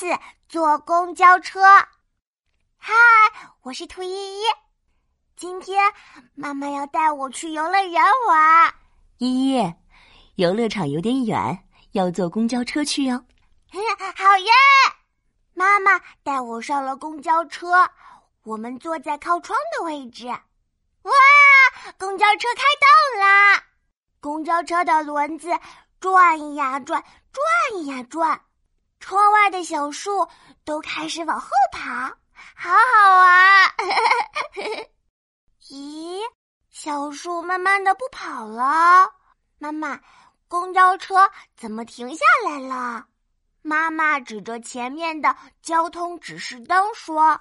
次坐公交车。嗨，我是兔依依。今天妈妈要带我去游乐园玩。依依，游乐场有点远，要坐公交车去哟。好耶！妈妈带我上了公交车，我们坐在靠窗的位置。哇，公交车开动啦！公交车的轮子转呀转，转呀转。窗外的小树都开始往后跑，好好玩。咦，小树慢慢的不跑了。妈妈，公交车怎么停下来了？妈妈指着前面的交通指示灯说：“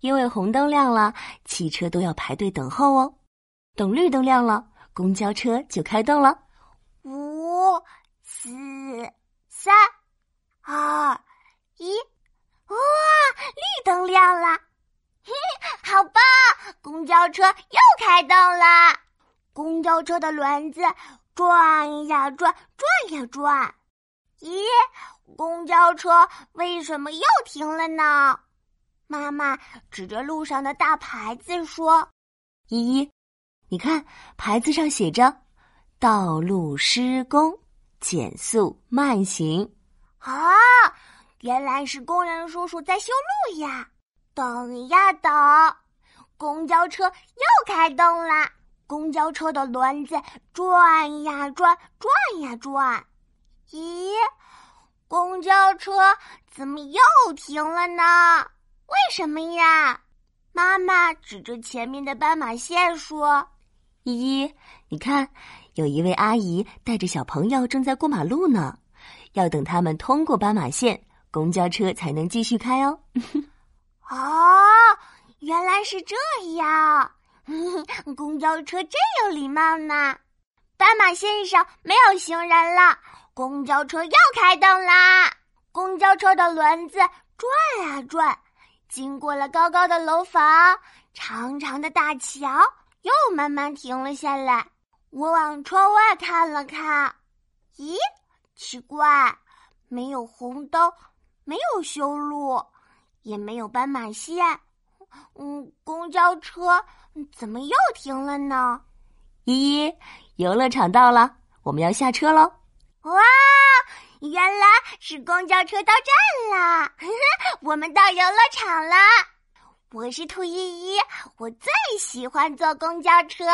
因为红灯亮了，汽车都要排队等候哦。等绿灯亮了，公交车就开动了。五、四、三。”二一，哇！绿灯亮了，嘿，好棒！公交车又开动了，公交车的轮子转呀转，转呀转。咦，公交车为什么又停了呢？妈妈指着路上的大牌子说：“依依，你看牌子上写着‘道路施工，减速慢行’。”啊，原来是工人叔叔在修路呀！等呀等，公交车又开动了。公交车的轮子转呀转，转呀转。咦，公交车怎么又停了呢？为什么呀？妈妈指着前面的斑马线说：“依依，你看，有一位阿姨带着小朋友正在过马路呢。”要等他们通过斑马线，公交车才能继续开哦。哦，原来是这样，公交车真有礼貌呢。斑马线上没有行人了，公交车又开动啦。公交车的轮子转啊转，经过了高高的楼房、长长的大桥，又慢慢停了下来。我往窗外看了看，咦？奇怪，没有红灯，没有修路，也没有斑马线。嗯，公交车怎么又停了呢？依依，游乐场到了，我们要下车喽！哇，原来是公交车到站了，我们到游乐场了。我是兔依依，我最喜欢坐公交车。